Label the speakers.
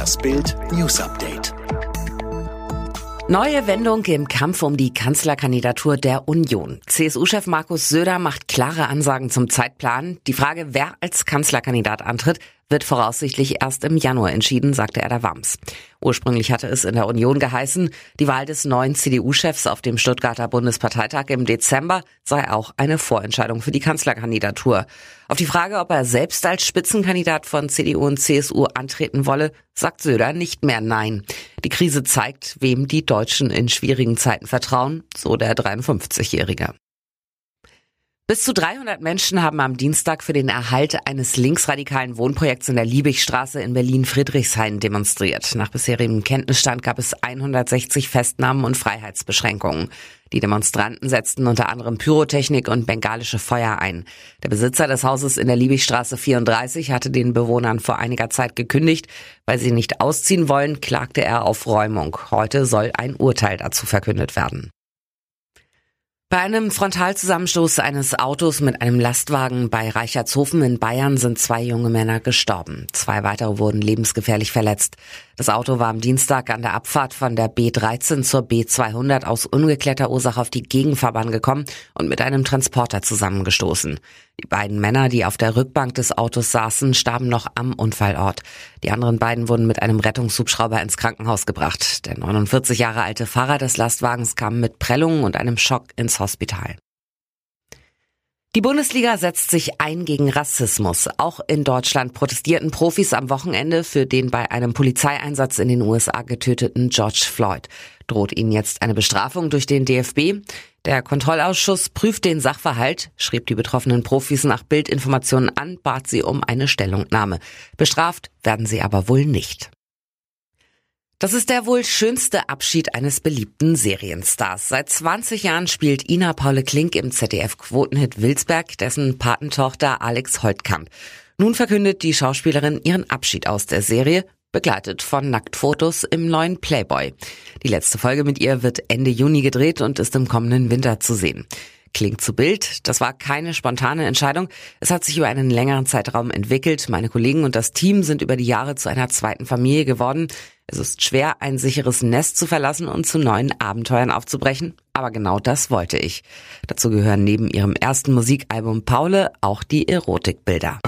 Speaker 1: Das Bild News Update.
Speaker 2: Neue Wendung im Kampf um die Kanzlerkandidatur der Union. CSU-Chef Markus Söder macht klare Ansagen zum Zeitplan. Die Frage, wer als Kanzlerkandidat antritt, wird voraussichtlich erst im Januar entschieden, sagte er der Wams. Ursprünglich hatte es in der Union geheißen, die Wahl des neuen CDU-Chefs auf dem Stuttgarter Bundesparteitag im Dezember sei auch eine Vorentscheidung für die Kanzlerkandidatur. Auf die Frage, ob er selbst als Spitzenkandidat von CDU und CSU antreten wolle, sagt Söder nicht mehr Nein. Die Krise zeigt, wem die Deutschen in schwierigen Zeiten vertrauen, so der 53-Jährige. Bis zu 300 Menschen haben am Dienstag für den Erhalt eines linksradikalen Wohnprojekts in der Liebigstraße in Berlin-Friedrichshain demonstriert. Nach bisherigem Kenntnisstand gab es 160 Festnahmen und Freiheitsbeschränkungen. Die Demonstranten setzten unter anderem Pyrotechnik und bengalische Feuer ein. Der Besitzer des Hauses in der Liebigstraße 34 hatte den Bewohnern vor einiger Zeit gekündigt. Weil sie nicht ausziehen wollen, klagte er auf Räumung. Heute soll ein Urteil dazu verkündet werden. Bei einem Frontalzusammenstoß eines Autos mit einem Lastwagen bei Reichertshofen in Bayern sind zwei junge Männer gestorben. Zwei weitere wurden lebensgefährlich verletzt. Das Auto war am Dienstag an der Abfahrt von der B13 zur B200 aus ungeklärter Ursache auf die Gegenfahrbahn gekommen und mit einem Transporter zusammengestoßen. Die beiden Männer, die auf der Rückbank des Autos saßen, starben noch am Unfallort. Die anderen beiden wurden mit einem Rettungshubschrauber ins Krankenhaus gebracht. Der 49 Jahre alte Fahrer des Lastwagens kam mit Prellungen und einem Schock ins Hospital. Die Bundesliga setzt sich ein gegen Rassismus. Auch in Deutschland protestierten Profis am Wochenende für den bei einem Polizeieinsatz in den USA getöteten George Floyd. Droht ihnen jetzt eine Bestrafung durch den DFB? Der Kontrollausschuss prüft den Sachverhalt, schrieb die betroffenen Profis nach Bildinformationen an, bat sie um eine Stellungnahme. Bestraft werden sie aber wohl nicht. Das ist der wohl schönste Abschied eines beliebten Serienstars. Seit 20 Jahren spielt Ina Paule Klink im ZDF-Quotenhit Wilsberg, dessen Patentochter Alex Holtkamp. Nun verkündet die Schauspielerin ihren Abschied aus der Serie, begleitet von Nacktfotos im neuen Playboy. Die letzte Folge mit ihr wird Ende Juni gedreht und ist im kommenden Winter zu sehen. Klingt zu Bild. Das war keine spontane Entscheidung. Es hat sich über einen längeren Zeitraum entwickelt. Meine Kollegen und das Team sind über die Jahre zu einer zweiten Familie geworden. Es ist schwer, ein sicheres Nest zu verlassen und zu neuen Abenteuern aufzubrechen. Aber genau das wollte ich. Dazu gehören neben ihrem ersten Musikalbum Paule auch die Erotikbilder.